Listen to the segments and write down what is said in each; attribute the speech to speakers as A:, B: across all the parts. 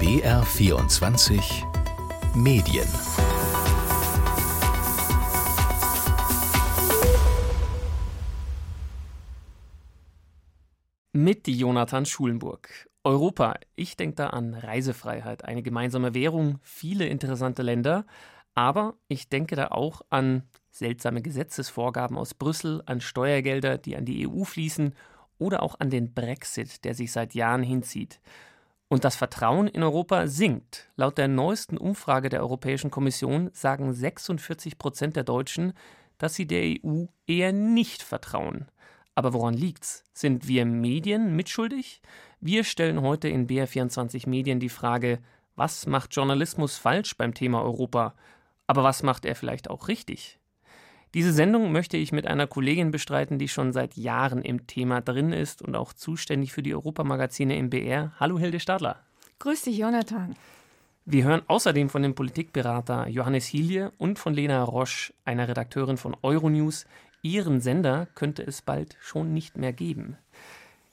A: BR24 Medien
B: Mit Jonathan Schulenburg. Europa, ich denke da an Reisefreiheit, eine gemeinsame Währung, viele interessante Länder, aber ich denke da auch an seltsame Gesetzesvorgaben aus Brüssel, an Steuergelder, die an die EU fließen oder auch an den Brexit, der sich seit Jahren hinzieht. Und das Vertrauen in Europa sinkt. Laut der neuesten Umfrage der Europäischen Kommission sagen 46 Prozent der Deutschen, dass sie der EU eher nicht vertrauen. Aber woran liegt's? Sind wir Medien mitschuldig? Wir stellen heute in BR24 Medien die Frage, was macht Journalismus falsch beim Thema Europa? Aber was macht er vielleicht auch richtig? Diese Sendung möchte ich mit einer Kollegin bestreiten, die schon seit Jahren im Thema drin ist und auch zuständig für die Europamagazine im BR. Hallo Hilde Stadler.
C: Grüß dich, Jonathan.
B: Wir hören außerdem von dem Politikberater Johannes Hilje und von Lena Roche, einer Redakteurin von Euronews. Ihren Sender könnte es bald schon nicht mehr geben.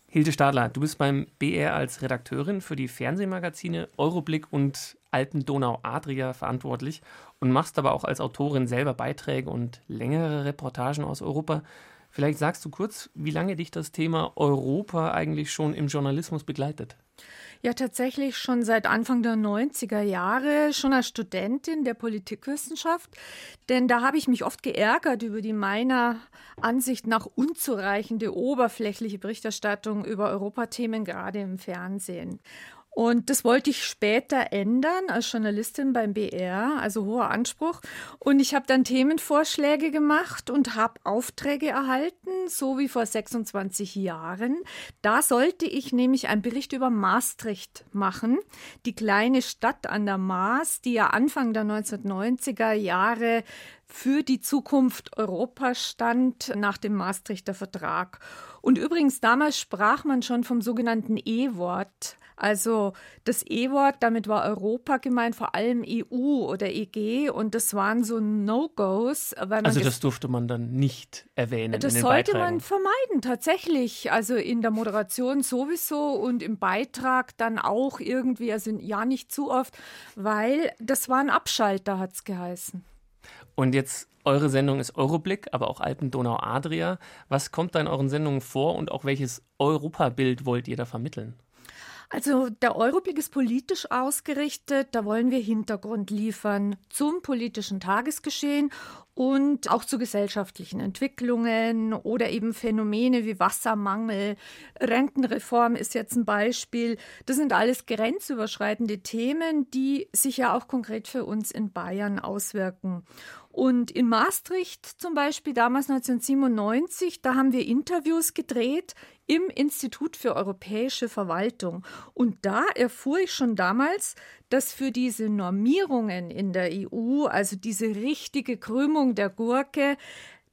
B: Hilde Stadler, du bist beim BR als Redakteurin für die Fernsehmagazine Euroblick und Alpen-Donau-Adria verantwortlich und machst aber auch als Autorin selber Beiträge und längere Reportagen aus Europa. Vielleicht sagst du kurz, wie lange dich das Thema Europa eigentlich schon im Journalismus begleitet?
C: Ja, tatsächlich schon seit Anfang der 90er Jahre, schon als Studentin der Politikwissenschaft. Denn da habe ich mich oft geärgert über die meiner Ansicht nach unzureichende oberflächliche Berichterstattung über Europathemen, gerade im Fernsehen. Und das wollte ich später ändern als Journalistin beim BR, also hoher Anspruch. Und ich habe dann Themenvorschläge gemacht und habe Aufträge erhalten, so wie vor 26 Jahren. Da sollte ich nämlich einen Bericht über Maastricht machen, die kleine Stadt an der Maas, die ja Anfang der 1990er Jahre für die Zukunft Europas stand nach dem Maastrichter Vertrag. Und übrigens, damals sprach man schon vom sogenannten E-Wort. Also das E-Wort, damit war Europa gemeint, vor allem EU oder EG und das waren so No-Gos.
B: Also das durfte man dann nicht erwähnen.
C: Das sollte Beiträgen. man vermeiden, tatsächlich. Also in der Moderation sowieso und im Beitrag dann auch irgendwie, also ja nicht zu oft, weil das war ein Abschalter, hat es geheißen.
B: Und jetzt eure Sendung ist Euroblick, aber auch Alpen, Donau, Adria. Was kommt da in euren Sendungen vor und auch welches Europabild wollt ihr da vermitteln?
C: Also der Euroblick ist politisch ausgerichtet. Da wollen wir Hintergrund liefern zum politischen Tagesgeschehen und auch zu gesellschaftlichen Entwicklungen oder eben Phänomene wie Wassermangel. Rentenreform ist jetzt ein Beispiel. Das sind alles grenzüberschreitende Themen, die sich ja auch konkret für uns in Bayern auswirken. Und in Maastricht zum Beispiel damals 1997, da haben wir Interviews gedreht im Institut für europäische Verwaltung. Und da erfuhr ich schon damals, dass für diese Normierungen in der EU, also diese richtige Krümmung der Gurke,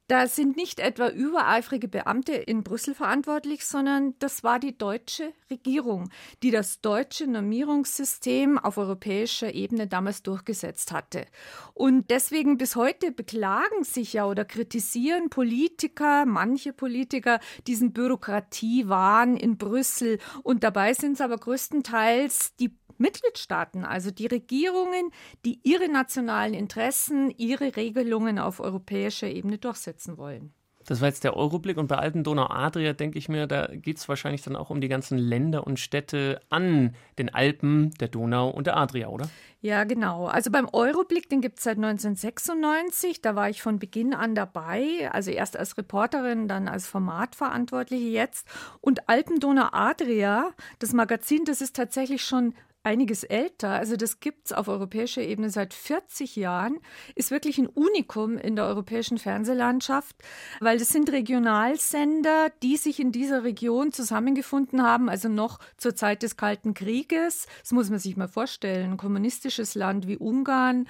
C: da sind nicht etwa übereifrige Beamte in Brüssel verantwortlich, sondern das war die deutsche Regierung, die das deutsche Normierungssystem auf europäischer Ebene damals durchgesetzt hatte. Und deswegen bis heute beklagen sich ja oder kritisieren Politiker, manche Politiker, diesen Bürokratiewahn in Brüssel. Und dabei sind es aber größtenteils die Mitgliedstaaten, also die Regierungen, die ihre nationalen Interessen, ihre Regelungen auf europäischer Ebene durchsetzen wollen.
B: Das war jetzt der Euroblick und bei Alten Donau Adria denke ich mir, da geht es wahrscheinlich dann auch um die ganzen Länder und Städte an den Alpen, der Donau und der Adria, oder?
C: Ja, genau. Also beim Euroblick, den gibt es seit 1996. Da war ich von Beginn an dabei. Also erst als Reporterin, dann als Formatverantwortliche jetzt. Und Alpen Donau Adria, das Magazin, das ist tatsächlich schon einiges älter. Also das gibt es auf europäischer Ebene seit 40 Jahren, ist wirklich ein Unikum in der europäischen Fernsehlandschaft, weil das sind Regionalsender, die sich in dieser Region zusammengefunden haben, also noch zur Zeit des Kalten Krieges. Das muss man sich mal vorstellen. Ein kommunistisches Land wie Ungarn,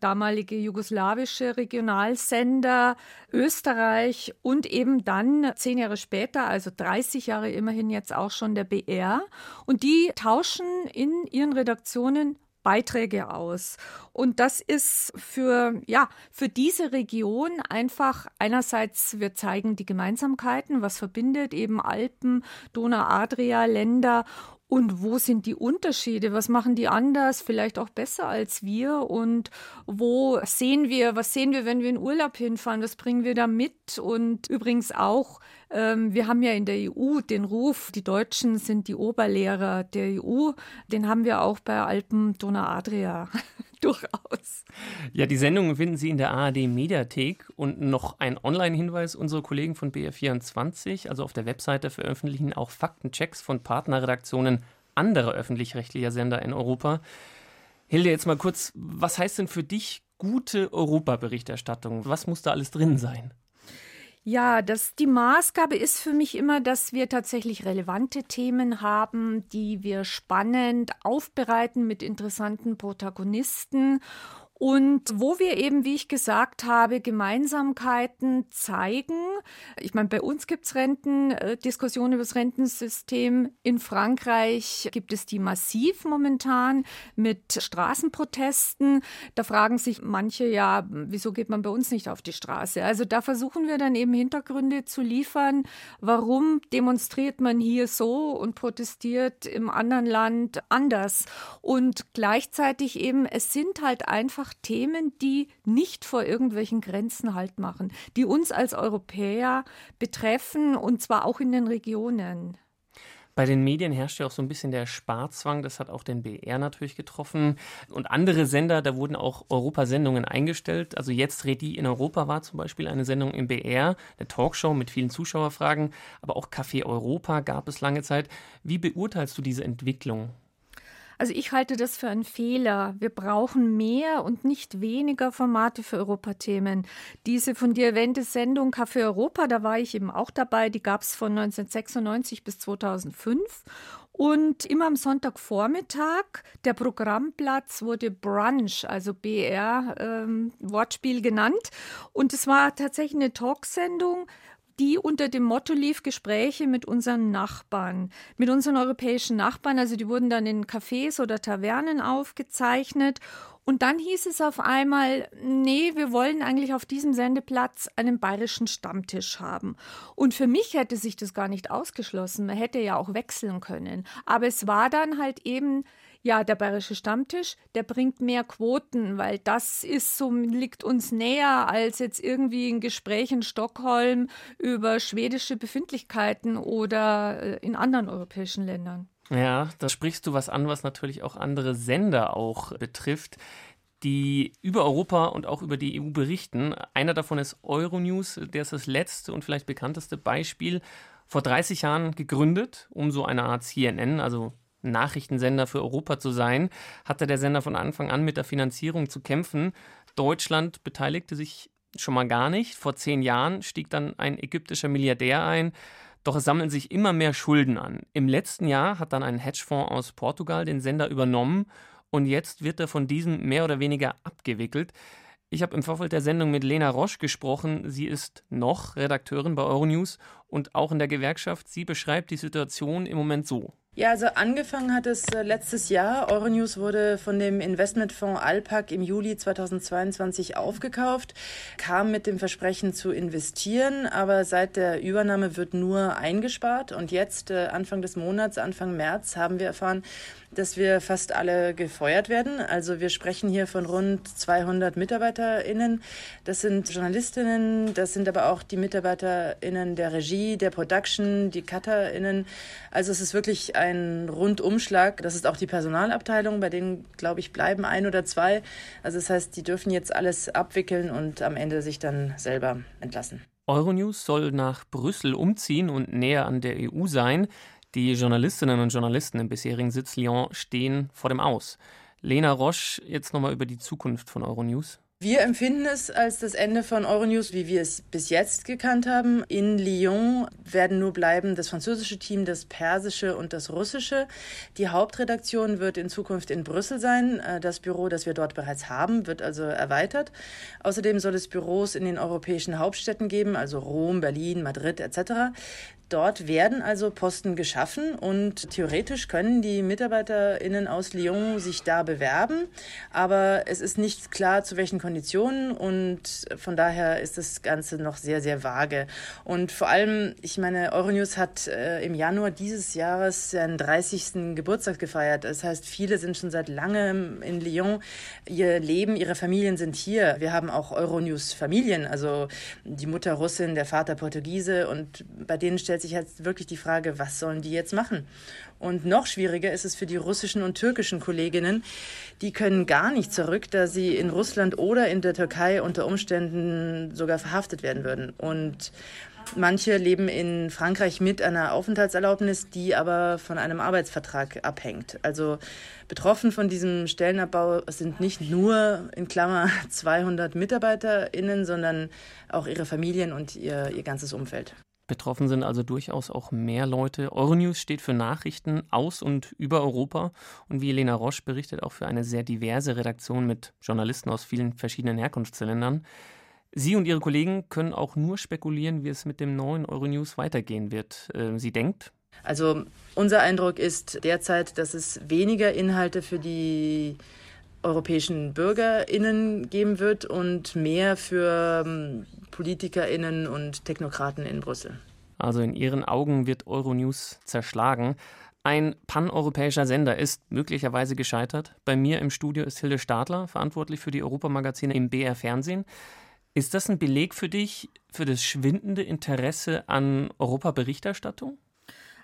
C: damalige jugoslawische Regionalsender, Österreich und eben dann zehn Jahre später, also 30 Jahre immerhin jetzt auch schon der BR. Und die tauschen in ihren Redaktionen Beiträge aus. Und das ist für, ja, für diese Region einfach einerseits, wir zeigen die Gemeinsamkeiten, was verbindet eben Alpen, Donau-Adria, Länder und wo sind die Unterschiede? Was machen die anders, vielleicht auch besser als wir? Und wo sehen wir, was sehen wir, wenn wir in Urlaub hinfahren? Was bringen wir da mit? Und übrigens auch, ähm, wir haben ja in der EU den Ruf, die Deutschen sind die Oberlehrer der EU. Den haben wir auch bei Alpen Donau Adria. Durchaus.
B: Ja, die Sendungen finden Sie in der ARD Mediathek und noch ein Online-Hinweis. Unsere Kollegen von BR24, also auf der Webseite, veröffentlichen auch Faktenchecks von Partnerredaktionen anderer öffentlich-rechtlicher Sender in Europa. Hilde, jetzt mal kurz, was heißt denn für dich gute Europaberichterstattung? Was muss da alles drin sein?
C: Ja, das, die Maßgabe ist für mich immer, dass wir tatsächlich relevante Themen haben, die wir spannend aufbereiten mit interessanten Protagonisten und wo wir eben, wie ich gesagt habe, Gemeinsamkeiten zeigen. Ich meine, bei uns gibt es Renten, äh, Diskussionen über das Rentensystem. In Frankreich gibt es die massiv momentan mit Straßenprotesten. Da fragen sich manche ja, wieso geht man bei uns nicht auf die Straße? Also da versuchen wir dann eben Hintergründe zu liefern. Warum demonstriert man hier so und protestiert im anderen Land anders? Und gleichzeitig eben, es sind halt einfach einfach Themen, die nicht vor irgendwelchen Grenzen Halt machen, die uns als Europäer betreffen und zwar auch in den Regionen.
B: Bei den Medien herrscht ja auch so ein bisschen der Sparzwang. Das hat auch den BR natürlich getroffen. Und andere Sender, da wurden auch Europasendungen eingestellt. Also jetzt Redi in Europa war zum Beispiel eine Sendung im BR, eine Talkshow mit vielen Zuschauerfragen. Aber auch Café Europa gab es lange Zeit. Wie beurteilst du diese Entwicklung?
C: Also ich halte das für einen Fehler. Wir brauchen mehr und nicht weniger Formate für Europathemen. Diese von dir erwähnte Sendung Café Europa, da war ich eben auch dabei, die gab es von 1996 bis 2005. Und immer am Sonntagvormittag, der Programmplatz wurde Brunch, also BR, ähm, genannt. Und es war tatsächlich eine Talksendung, die unter dem Motto lief Gespräche mit unseren Nachbarn, mit unseren europäischen Nachbarn. Also die wurden dann in Cafés oder Tavernen aufgezeichnet. Und dann hieß es auf einmal, nee, wir wollen eigentlich auf diesem Sendeplatz einen bayerischen Stammtisch haben. Und für mich hätte sich das gar nicht ausgeschlossen. Man hätte ja auch wechseln können. Aber es war dann halt eben ja, der bayerische Stammtisch, der bringt mehr Quoten, weil das ist so, liegt uns näher als jetzt irgendwie ein Gespräch in Stockholm über schwedische Befindlichkeiten oder äh, in anderen europäischen Ländern.
B: Ja, da sprichst du was an, was natürlich auch andere Sender auch betrifft die über Europa und auch über die EU berichten. Einer davon ist Euronews, der ist das letzte und vielleicht bekannteste Beispiel. Vor 30 Jahren gegründet, um so eine Art CNN, also Nachrichtensender für Europa zu sein, hatte der Sender von Anfang an mit der Finanzierung zu kämpfen. Deutschland beteiligte sich schon mal gar nicht. Vor zehn Jahren stieg dann ein ägyptischer Milliardär ein. Doch es sammeln sich immer mehr Schulden an. Im letzten Jahr hat dann ein Hedgefonds aus Portugal den Sender übernommen und jetzt wird er von diesem mehr oder weniger abgewickelt. Ich habe im Vorfeld der Sendung mit Lena Roche gesprochen. Sie ist noch Redakteurin bei Euronews und auch in der Gewerkschaft. Sie beschreibt die Situation im Moment so.
D: Ja, also angefangen hat es äh, letztes Jahr. Euronews wurde von dem Investmentfonds Alpac im Juli 2022 aufgekauft, kam mit dem Versprechen zu investieren, aber seit der Übernahme wird nur eingespart. Und jetzt, äh, Anfang des Monats, Anfang März, haben wir erfahren, dass wir fast alle gefeuert werden. Also wir sprechen hier von rund 200 MitarbeiterInnen. Das sind Journalistinnen, das sind aber auch die MitarbeiterInnen der Regie, der Production, die CutterInnen. Also es ist wirklich ein Rundumschlag. Das ist auch die Personalabteilung, bei denen, glaube ich, bleiben ein oder zwei. Also das heißt, die dürfen jetzt alles abwickeln und am Ende sich dann selber entlassen.
B: Euronews soll nach Brüssel umziehen und näher an der EU sein. Die Journalistinnen und Journalisten im bisherigen Sitz Lyon stehen vor dem Aus. Lena Roche, jetzt nochmal über die Zukunft von Euronews.
D: Wir empfinden es als das Ende von Euronews, wie wir es bis jetzt gekannt haben. In Lyon werden nur bleiben das französische Team, das persische und das russische. Die Hauptredaktion wird in Zukunft in Brüssel sein. Äh, das Büro, das wir dort bereits haben, wird also erweitert. Außerdem soll es Büros in den europäischen Hauptstädten geben, also Rom, Berlin, Madrid etc. Dort werden also Posten geschaffen und theoretisch können die MitarbeiterInnen aus Lyon sich da bewerben. Aber es ist nicht klar, zu welchen Konditionen und von daher ist das Ganze noch sehr, sehr vage. Und vor allem, ich meine, Euronews hat äh, im Januar dieses Jahres seinen 30. Geburtstag gefeiert. Das heißt, viele sind schon seit langem in Lyon. Ihr Leben, ihre Familien sind hier. Wir haben auch Euronews Familien, also die Mutter Russin, der Vater Portugiese und bei denen stellt sich halt wirklich die Frage, was sollen die jetzt machen? Und noch schwieriger ist es für die russischen und türkischen Kolleginnen. Die können gar nicht zurück, da sie in Russland oder in der Türkei unter Umständen sogar verhaftet werden würden. Und manche leben in Frankreich mit einer Aufenthaltserlaubnis, die aber von einem Arbeitsvertrag abhängt. Also betroffen von diesem Stellenabbau sind nicht nur in Klammer 200 MitarbeiterInnen, sondern auch ihre Familien und ihr, ihr ganzes Umfeld.
B: Betroffen sind also durchaus auch mehr Leute. Euronews steht für Nachrichten aus und über Europa und wie Elena Roche berichtet, auch für eine sehr diverse Redaktion mit Journalisten aus vielen verschiedenen Herkunftsländern. Sie und Ihre Kollegen können auch nur spekulieren, wie es mit dem neuen Euronews weitergehen wird. Ähm, sie denkt,
D: also unser Eindruck ist derzeit, dass es weniger Inhalte für die europäischen Bürgerinnen geben wird und mehr für ähm, Politikerinnen und Technokraten in Brüssel.
B: Also in Ihren Augen wird Euronews zerschlagen. Ein paneuropäischer Sender ist möglicherweise gescheitert. Bei mir im Studio ist Hilde Stadler, verantwortlich für die Europamagazine im BR Fernsehen. Ist das ein Beleg für dich für das schwindende Interesse an Europaberichterstattung?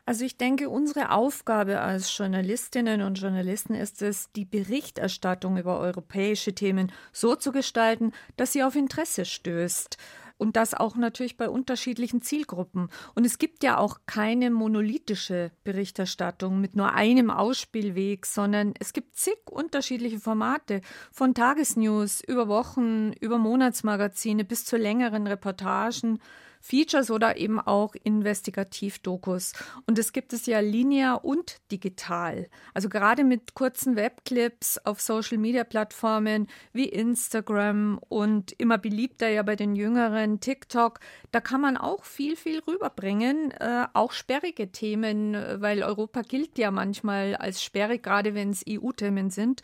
C: Also ich denke, unsere Aufgabe als Journalistinnen und Journalisten ist es, die Berichterstattung über europäische Themen so zu gestalten, dass sie auf Interesse stößt. Und das auch natürlich bei unterschiedlichen Zielgruppen. Und es gibt ja auch keine monolithische Berichterstattung mit nur einem Ausspielweg, sondern es gibt zig unterschiedliche Formate, von Tagesnews über Wochen, über Monatsmagazine bis zu längeren Reportagen Features oder eben auch Investigativdokus. Und es gibt es ja linear und digital. Also gerade mit kurzen Webclips auf Social-Media-Plattformen wie Instagram und immer beliebter ja bei den Jüngeren TikTok, da kann man auch viel, viel rüberbringen. Äh, auch sperrige Themen, weil Europa gilt ja manchmal als sperrig, gerade wenn es EU-Themen sind.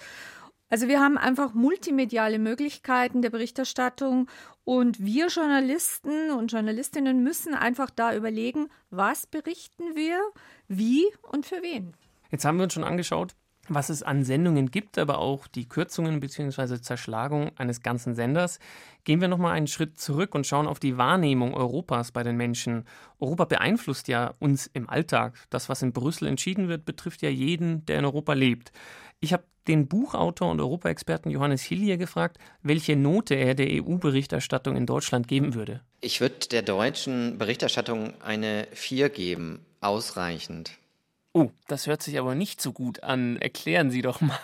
C: Also wir haben einfach multimediale Möglichkeiten der Berichterstattung und wir Journalisten und Journalistinnen müssen einfach da überlegen, was berichten wir, wie und für wen.
B: Jetzt haben wir uns schon angeschaut, was es an Sendungen gibt, aber auch die Kürzungen bzw. Zerschlagung eines ganzen Senders. Gehen wir nochmal einen Schritt zurück und schauen auf die Wahrnehmung Europas bei den Menschen. Europa beeinflusst ja uns im Alltag. Das, was in Brüssel entschieden wird, betrifft ja jeden, der in Europa lebt. Ich habe den Buchautor und Europaexperten Johannes Hillier gefragt, welche Note er der EU-Berichterstattung in Deutschland geben würde.
E: Ich würde der deutschen Berichterstattung eine 4 geben, ausreichend.
B: Oh, das hört sich aber nicht so gut an. Erklären Sie doch mal.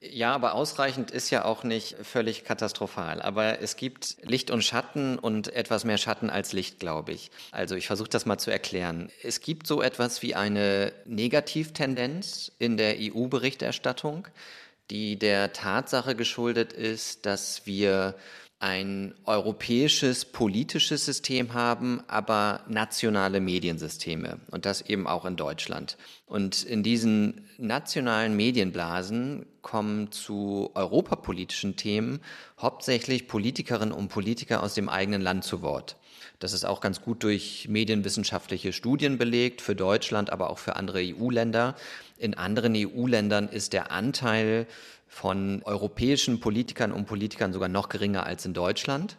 E: Ja, aber ausreichend ist ja auch nicht völlig katastrophal. Aber es gibt Licht und Schatten und etwas mehr Schatten als Licht, glaube ich. Also ich versuche das mal zu erklären. Es gibt so etwas wie eine Negativtendenz in der EU-Berichterstattung, die der Tatsache geschuldet ist, dass wir ein europäisches politisches System haben, aber nationale Mediensysteme und das eben auch in Deutschland. Und in diesen nationalen Medienblasen kommen zu europapolitischen Themen hauptsächlich Politikerinnen und Politiker aus dem eigenen Land zu Wort. Das ist auch ganz gut durch medienwissenschaftliche Studien belegt, für Deutschland, aber auch für andere EU-Länder. In anderen EU-Ländern ist der Anteil von europäischen Politikern und Politikern sogar noch geringer als in Deutschland.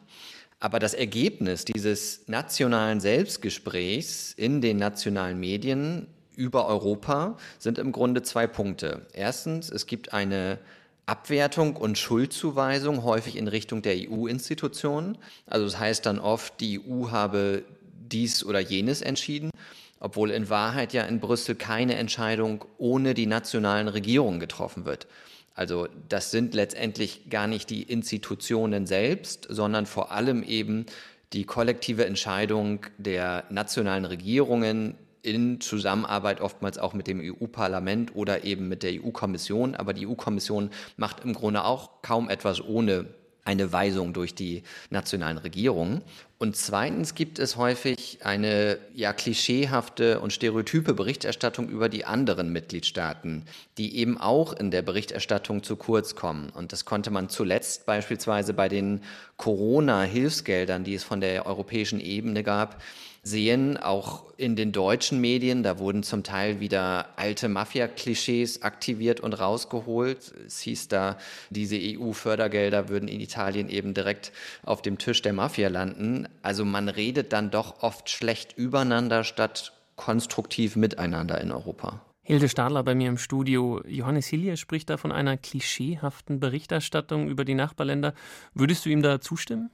E: Aber das Ergebnis dieses nationalen Selbstgesprächs in den nationalen Medien über Europa sind im Grunde zwei Punkte. Erstens, es gibt eine Abwertung und Schuldzuweisung häufig in Richtung der EU-Institutionen. Also das heißt dann oft, die EU habe dies oder jenes entschieden, obwohl in Wahrheit ja in Brüssel keine Entscheidung ohne die nationalen Regierungen getroffen wird. Also das sind letztendlich gar nicht die Institutionen selbst, sondern vor allem eben die kollektive Entscheidung der nationalen Regierungen in Zusammenarbeit oftmals auch mit dem EU-Parlament oder eben mit der EU-Kommission. Aber die EU-Kommission macht im Grunde auch kaum etwas ohne eine Weisung durch die nationalen Regierungen. Und zweitens gibt es häufig eine ja klischeehafte und stereotype Berichterstattung über die anderen Mitgliedstaaten, die eben auch in der Berichterstattung zu kurz kommen. Und das konnte man zuletzt beispielsweise bei den Corona-Hilfsgeldern, die es von der europäischen Ebene gab, sehen, auch in den deutschen Medien, da wurden zum Teil wieder alte Mafia-Klischees aktiviert und rausgeholt. Es hieß da, diese EU-Fördergelder würden in Italien eben direkt auf dem Tisch der Mafia landen. Also man redet dann doch oft schlecht übereinander statt konstruktiv miteinander in Europa.
B: Hilde Stadler bei mir im Studio. Johannes Hillier spricht da von einer klischeehaften Berichterstattung über die Nachbarländer. Würdest du ihm da zustimmen?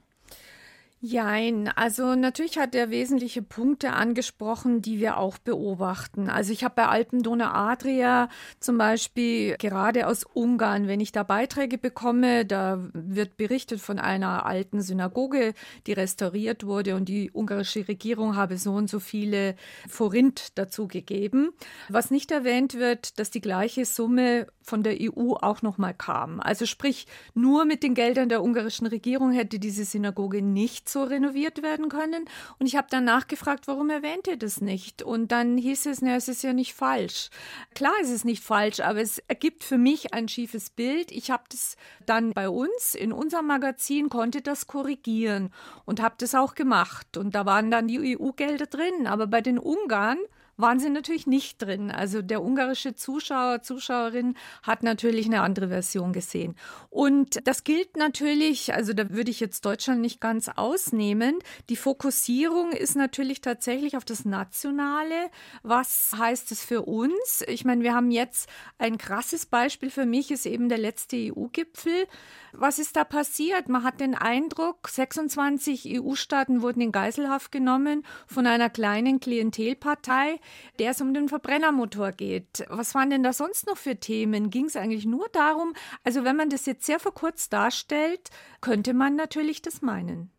C: Jein, also natürlich hat er wesentliche Punkte angesprochen, die wir auch beobachten. Also ich habe bei Alpendonau Adria zum Beispiel gerade aus Ungarn, wenn ich da Beiträge bekomme, da wird berichtet von einer alten Synagoge, die restauriert wurde und die ungarische Regierung habe so und so viele Forint dazu gegeben. Was nicht erwähnt wird, dass die gleiche Summe von der EU auch nochmal kam. Also sprich, nur mit den Geldern der ungarischen Regierung hätte diese Synagoge nicht so renoviert werden können. Und ich habe dann nachgefragt, warum erwähnt ihr das nicht? Und dann hieß es, na, es ist ja nicht falsch. Klar ist es nicht falsch, aber es ergibt für mich ein schiefes Bild. Ich habe das dann bei uns in unserem Magazin, konnte das korrigieren und habe das auch gemacht. Und da waren dann die EU-Gelder drin. Aber bei den Ungarn waren sie natürlich nicht drin. Also der ungarische Zuschauer, Zuschauerin hat natürlich eine andere Version gesehen. Und das gilt natürlich, also da würde ich jetzt Deutschland nicht ganz ausnehmen. Die Fokussierung ist natürlich tatsächlich auf das Nationale. Was heißt es für uns? Ich meine, wir haben jetzt ein krasses Beispiel für mich, ist eben der letzte EU-Gipfel. Was ist da passiert? Man hat den Eindruck, 26 EU-Staaten wurden in Geiselhaft genommen von einer kleinen Klientelpartei, der es um den Verbrennermotor geht. Was waren denn da sonst noch für Themen? Ging es eigentlich nur darum, also wenn man das jetzt sehr verkürzt darstellt, könnte man natürlich das meinen.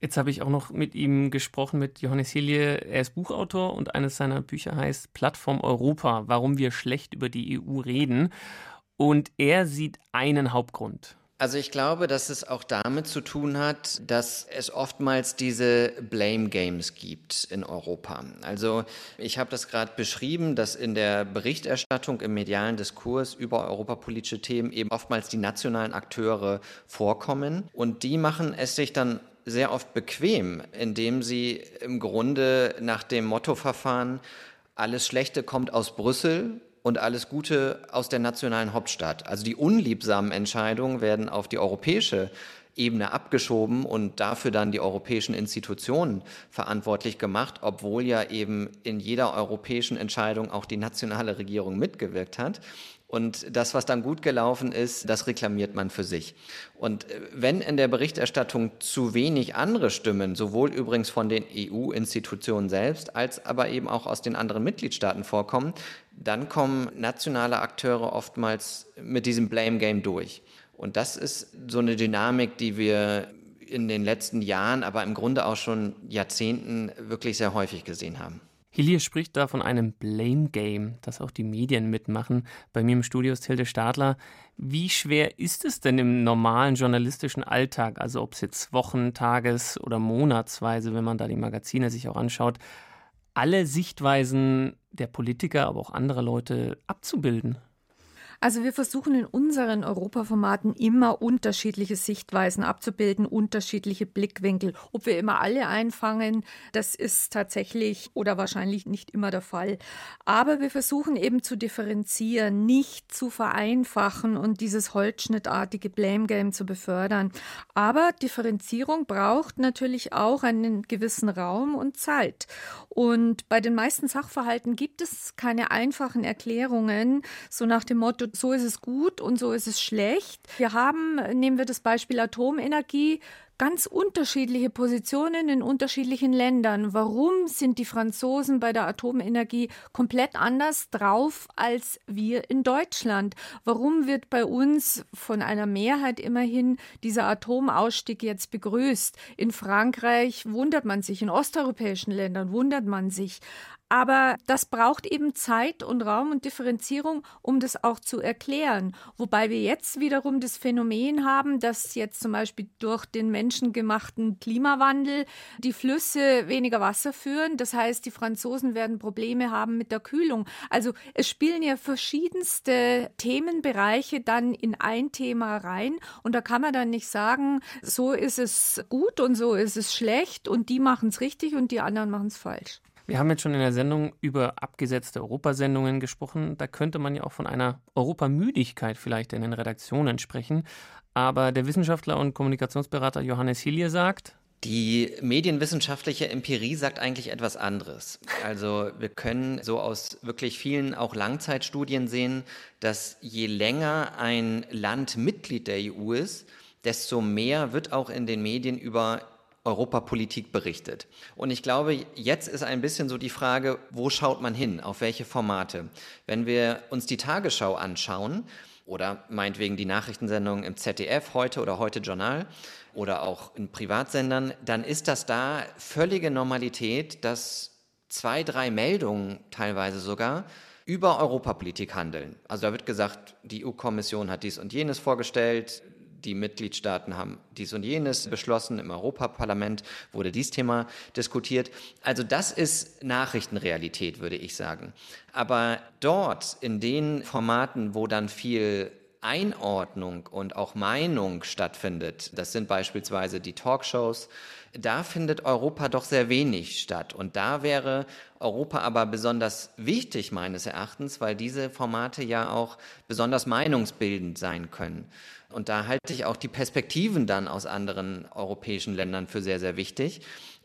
B: Jetzt habe ich auch noch mit ihm gesprochen, mit Johannes Hilje. Er ist Buchautor und eines seiner Bücher heißt Plattform Europa, warum wir schlecht über die EU reden. Und er sieht einen Hauptgrund.
E: Also ich glaube, dass es auch damit zu tun hat, dass es oftmals diese Blame Games gibt in Europa. Also ich habe das gerade beschrieben, dass in der Berichterstattung im medialen Diskurs über europapolitische Themen eben oftmals die nationalen Akteure vorkommen und die machen es sich dann sehr oft bequem, indem sie im Grunde nach dem Motto verfahren, alles Schlechte kommt aus Brüssel und alles Gute aus der nationalen Hauptstadt. Also die unliebsamen Entscheidungen werden auf die europäische Ebene abgeschoben und dafür dann die europäischen Institutionen verantwortlich gemacht, obwohl ja eben in jeder europäischen Entscheidung auch die nationale Regierung mitgewirkt hat. Und das, was dann gut gelaufen ist, das reklamiert man für sich. Und äh, wenn in der Berichterstattung zu wenig andere Stimmen, sowohl übrigens von den EU-Institutionen selbst, als aber eben auch aus den anderen Mitgliedstaaten vorkommen, dann kommen nationale Akteure oftmals mit diesem Blame Game durch. Und das ist so eine Dynamik, die wir in den letzten Jahren, aber im Grunde auch schon Jahrzehnten wirklich sehr häufig gesehen haben.
B: Hillier spricht da von einem Blame Game, das auch die Medien mitmachen. Bei mir im Studio ist Hilde Stadler. Wie schwer ist es denn im normalen journalistischen Alltag, also ob es jetzt Wochen, Tages- oder Monatsweise, wenn man da die Magazine sich auch anschaut, alle Sichtweisen der Politiker, aber auch anderer Leute abzubilden?
C: Also wir versuchen in unseren Europaformaten immer unterschiedliche Sichtweisen abzubilden, unterschiedliche Blickwinkel. Ob wir immer alle einfangen, das ist tatsächlich oder wahrscheinlich nicht immer der Fall. Aber wir versuchen eben zu differenzieren, nicht zu vereinfachen und dieses holzschnittartige Blame Game zu befördern. Aber Differenzierung braucht natürlich auch einen gewissen Raum und Zeit. Und bei den meisten Sachverhalten gibt es keine einfachen Erklärungen, so nach dem Motto, so ist es gut und so ist es schlecht. Wir haben, nehmen wir das Beispiel Atomenergie, ganz unterschiedliche Positionen in unterschiedlichen Ländern. Warum sind die Franzosen bei der Atomenergie komplett anders drauf als wir in Deutschland? Warum wird bei uns von einer Mehrheit immerhin dieser Atomausstieg jetzt begrüßt? In Frankreich wundert man sich, in osteuropäischen Ländern wundert man sich. Aber das braucht eben Zeit und Raum und Differenzierung, um das auch zu erklären. Wobei wir jetzt wiederum das Phänomen haben, dass jetzt zum Beispiel durch den menschengemachten Klimawandel die Flüsse weniger Wasser führen. Das heißt, die Franzosen werden Probleme haben mit der Kühlung. Also es spielen ja verschiedenste Themenbereiche dann in ein Thema rein. Und da kann man dann nicht sagen, so ist es gut und so ist es schlecht und die machen es richtig und die anderen machen es falsch.
B: Wir haben jetzt schon in der Sendung über abgesetzte Europasendungen gesprochen. Da könnte man ja auch von einer Europamüdigkeit vielleicht in den Redaktionen sprechen. Aber der Wissenschaftler und Kommunikationsberater Johannes Hillier sagt,
E: die medienwissenschaftliche Empirie sagt eigentlich etwas anderes. Also wir können so aus wirklich vielen auch Langzeitstudien sehen, dass je länger ein Land Mitglied der EU ist, desto mehr wird auch in den Medien über Europapolitik berichtet. Und ich glaube, jetzt ist ein bisschen so die Frage, wo schaut man hin, auf welche Formate? Wenn wir uns die Tagesschau anschauen oder meinetwegen die Nachrichtensendungen im ZDF heute oder heute Journal oder auch in Privatsendern, dann ist das da völlige Normalität, dass zwei, drei Meldungen teilweise sogar über Europapolitik handeln. Also da wird gesagt, die EU-Kommission hat dies und jenes vorgestellt, die Mitgliedstaaten haben dies und jenes beschlossen, im Europaparlament wurde dies Thema diskutiert. Also das ist Nachrichtenrealität, würde ich sagen. Aber dort, in den Formaten, wo dann viel Einordnung und auch Meinung stattfindet, das sind beispielsweise die Talkshows, da findet Europa doch sehr wenig statt. Und da wäre Europa aber besonders wichtig meines Erachtens, weil diese Formate ja auch besonders meinungsbildend sein können. Und da halte ich auch die Perspektiven dann aus anderen europäischen Ländern für sehr, sehr wichtig.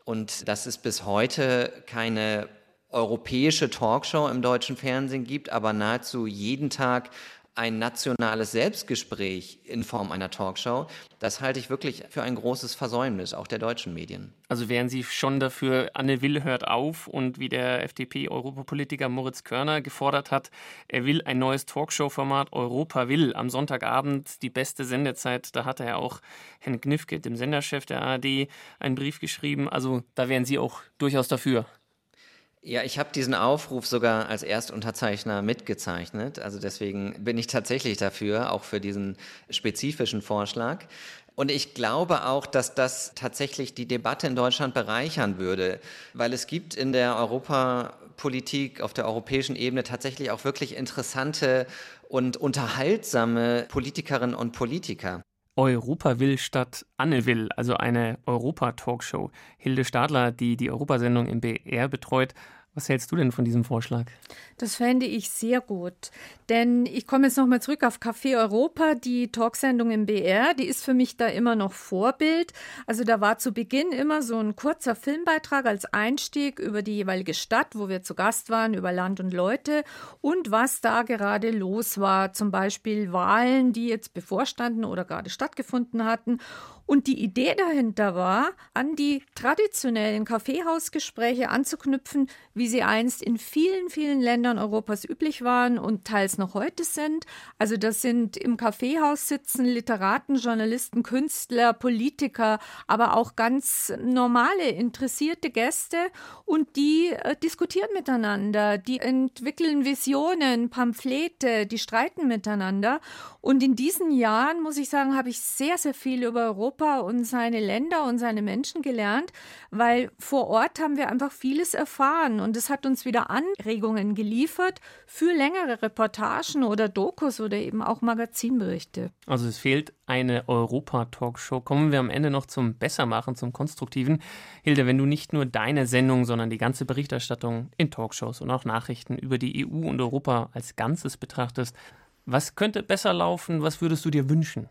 E: Und dass es bis heute keine europäische Talkshow im deutschen Fernsehen gibt, aber nahezu jeden Tag ein nationales Selbstgespräch in Form einer Talkshow, das halte ich wirklich für ein großes Versäumnis auch der deutschen Medien.
B: Also wären Sie schon dafür, Anne Will hört auf und wie der FDP-Europapolitiker Moritz Körner gefordert hat, er will ein neues Talkshow-Format Europa will am Sonntagabend die beste Sendezeit. Da hat er auch Herrn Knifke, dem Senderchef der ARD, einen Brief geschrieben. Also da wären Sie auch durchaus dafür.
E: Ja, ich habe diesen Aufruf sogar als Erstunterzeichner mitgezeichnet. Also deswegen bin ich tatsächlich dafür, auch für diesen spezifischen Vorschlag. Und ich glaube auch, dass das tatsächlich die Debatte in Deutschland bereichern würde, weil es gibt in der Europapolitik auf der europäischen Ebene tatsächlich auch wirklich interessante und unterhaltsame Politikerinnen und Politiker.
B: Europa will statt Anne will, also eine Europa-Talkshow. Hilde Stadler, die die Europasendung im BR betreut, was hältst du denn von diesem Vorschlag?
C: Das fände ich sehr gut. Denn ich komme jetzt nochmal zurück auf Café Europa, die Talksendung im BR, die ist für mich da immer noch Vorbild. Also da war zu Beginn immer so ein kurzer Filmbeitrag als Einstieg über die jeweilige Stadt, wo wir zu Gast waren, über Land und Leute und was da gerade los war. Zum Beispiel Wahlen, die jetzt bevorstanden oder gerade stattgefunden hatten. Und die Idee dahinter war, an die traditionellen Kaffeehausgespräche anzuknüpfen, wie sie einst in vielen, vielen Ländern Europas üblich waren und teils noch heute sind. Also das sind im Kaffeehaus sitzen Literaten, Journalisten, Künstler, Politiker, aber auch ganz normale, interessierte Gäste und die äh, diskutieren miteinander, die entwickeln Visionen, Pamphlete, die streiten miteinander. Und in diesen Jahren, muss ich sagen, habe ich sehr, sehr viel über Europa und seine Länder und seine Menschen gelernt, weil vor Ort haben wir einfach vieles erfahren und es hat uns wieder Anregungen geliefert für längere Reportagen oder Dokus oder eben auch Magazinberichte.
B: Also es fehlt eine Europa-Talkshow. Kommen wir am Ende noch zum Bessermachen, zum Konstruktiven. Hilde, wenn du nicht nur deine Sendung, sondern die ganze Berichterstattung in Talkshows und auch Nachrichten über die EU und Europa als Ganzes betrachtest, was könnte besser laufen? Was würdest du dir wünschen?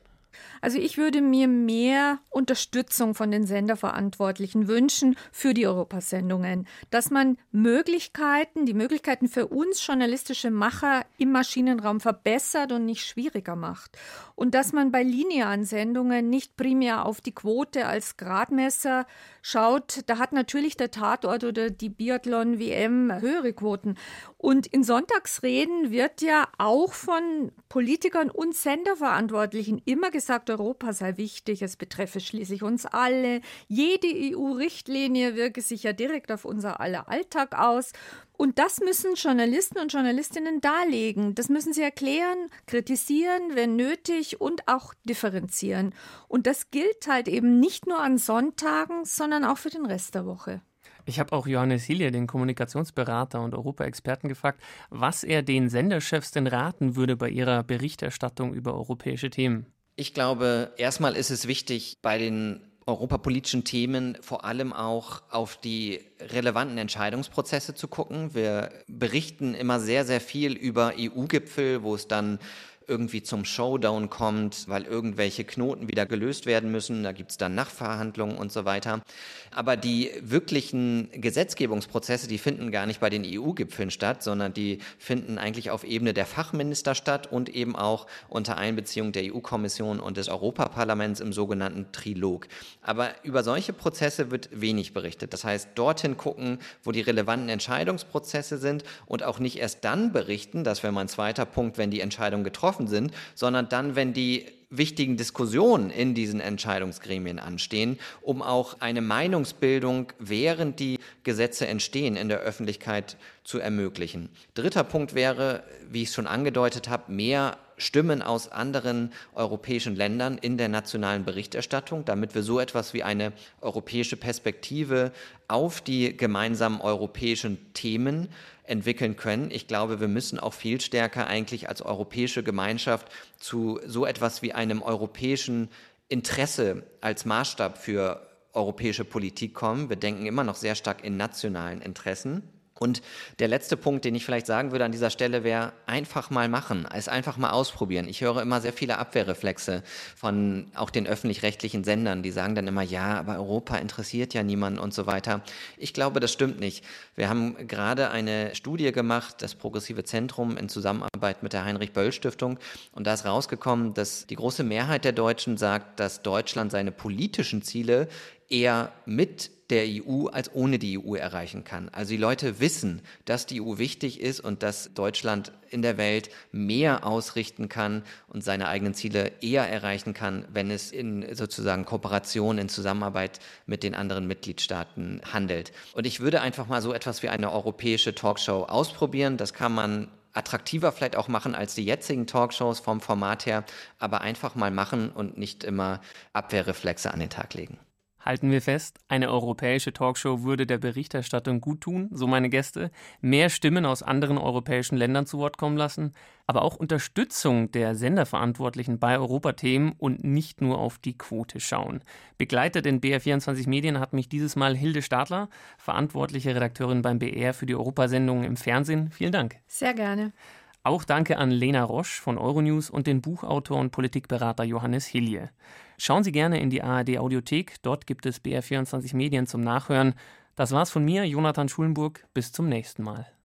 C: Also ich würde mir mehr Unterstützung von den Senderverantwortlichen wünschen für die Europasendungen, dass man Möglichkeiten, die Möglichkeiten für uns journalistische Macher im Maschinenraum verbessert und nicht schwieriger macht. Und dass man bei linearen Sendungen nicht primär auf die Quote als Gradmesser schaut. Da hat natürlich der Tatort oder die Biathlon-WM höhere Quoten. Und in Sonntagsreden wird ja auch von Politikern und Senderverantwortlichen immer gesagt, Europa sei wichtig, es betreffe schließlich uns alle. Jede EU-Richtlinie wirke sich ja direkt auf unser aller Alltag aus. Und das müssen Journalisten und Journalistinnen darlegen. Das müssen sie erklären, kritisieren, wenn nötig und auch differenzieren. Und das gilt halt eben nicht nur an Sonntagen, sondern auch für den Rest der Woche.
B: Ich habe auch Johannes Hillier, den Kommunikationsberater und Europaexperten, gefragt, was er den Senderchefs denn raten würde bei ihrer Berichterstattung über europäische Themen.
E: Ich glaube, erstmal ist es wichtig, bei den europapolitischen Themen vor allem auch auf die relevanten Entscheidungsprozesse zu gucken. Wir berichten immer sehr, sehr viel über EU-Gipfel, wo es dann irgendwie zum Showdown kommt, weil irgendwelche Knoten wieder gelöst werden müssen. Da gibt es dann Nachverhandlungen und so weiter. Aber die wirklichen Gesetzgebungsprozesse, die finden gar nicht bei den EU-Gipfeln statt, sondern die finden eigentlich auf Ebene der Fachminister statt und eben auch unter Einbeziehung der EU-Kommission und des Europaparlaments im sogenannten Trilog. Aber über solche Prozesse wird wenig berichtet. Das heißt, dorthin gucken, wo die relevanten Entscheidungsprozesse sind und auch nicht erst dann berichten, das wäre mein zweiter Punkt, wenn die Entscheidungen getroffen sind, sondern dann, wenn die wichtigen Diskussionen in diesen Entscheidungsgremien anstehen, um auch eine Meinungsbildung, während die Gesetze entstehen, in der Öffentlichkeit zu ermöglichen. Dritter Punkt wäre, wie ich es schon angedeutet habe, mehr Stimmen aus anderen europäischen Ländern in der nationalen Berichterstattung, damit wir so etwas wie eine europäische Perspektive auf die gemeinsamen europäischen Themen entwickeln können. Ich glaube, wir müssen auch viel stärker eigentlich als europäische Gemeinschaft zu so etwas wie einem europäischen Interesse als Maßstab für europäische Politik kommen. Wir denken immer noch sehr stark in nationalen Interessen. Und der letzte Punkt, den ich vielleicht sagen würde an dieser Stelle, wäre einfach mal machen, es einfach mal ausprobieren. Ich höre immer sehr viele Abwehrreflexe von auch den öffentlich-rechtlichen Sendern, die sagen dann immer, ja, aber Europa interessiert ja niemanden und so weiter. Ich glaube, das stimmt nicht. Wir haben gerade eine Studie gemacht, das Progressive Zentrum in Zusammenarbeit mit der Heinrich-Böll-Stiftung, und da ist rausgekommen, dass die große Mehrheit der Deutschen sagt, dass Deutschland seine politischen Ziele eher mit der EU als ohne die EU erreichen kann. Also die Leute wissen, dass die EU wichtig ist und dass Deutschland in der Welt mehr ausrichten kann und seine eigenen Ziele eher erreichen kann, wenn es in sozusagen Kooperation, in Zusammenarbeit mit den anderen Mitgliedstaaten handelt. Und ich würde einfach mal so etwas wie eine europäische Talkshow ausprobieren. Das kann man attraktiver vielleicht auch machen als die jetzigen Talkshows vom Format her, aber einfach mal machen und nicht immer Abwehrreflexe an den Tag legen.
B: Halten wir fest, eine europäische Talkshow würde der Berichterstattung gut tun, so meine Gäste, mehr Stimmen aus anderen europäischen Ländern zu Wort kommen lassen, aber auch Unterstützung der Senderverantwortlichen bei Europathemen und nicht nur auf die Quote schauen. Begleitet in BR24 Medien hat mich dieses Mal Hilde Stadler, verantwortliche Redakteurin beim BR für die Europasendungen im Fernsehen. Vielen Dank.
C: Sehr gerne.
B: Auch danke an Lena Roche von Euronews und den Buchautor und Politikberater Johannes Hilje. Schauen Sie gerne in die ARD Audiothek, dort gibt es BR24 Medien zum Nachhören. Das war's von mir, Jonathan Schulenburg. Bis zum nächsten Mal.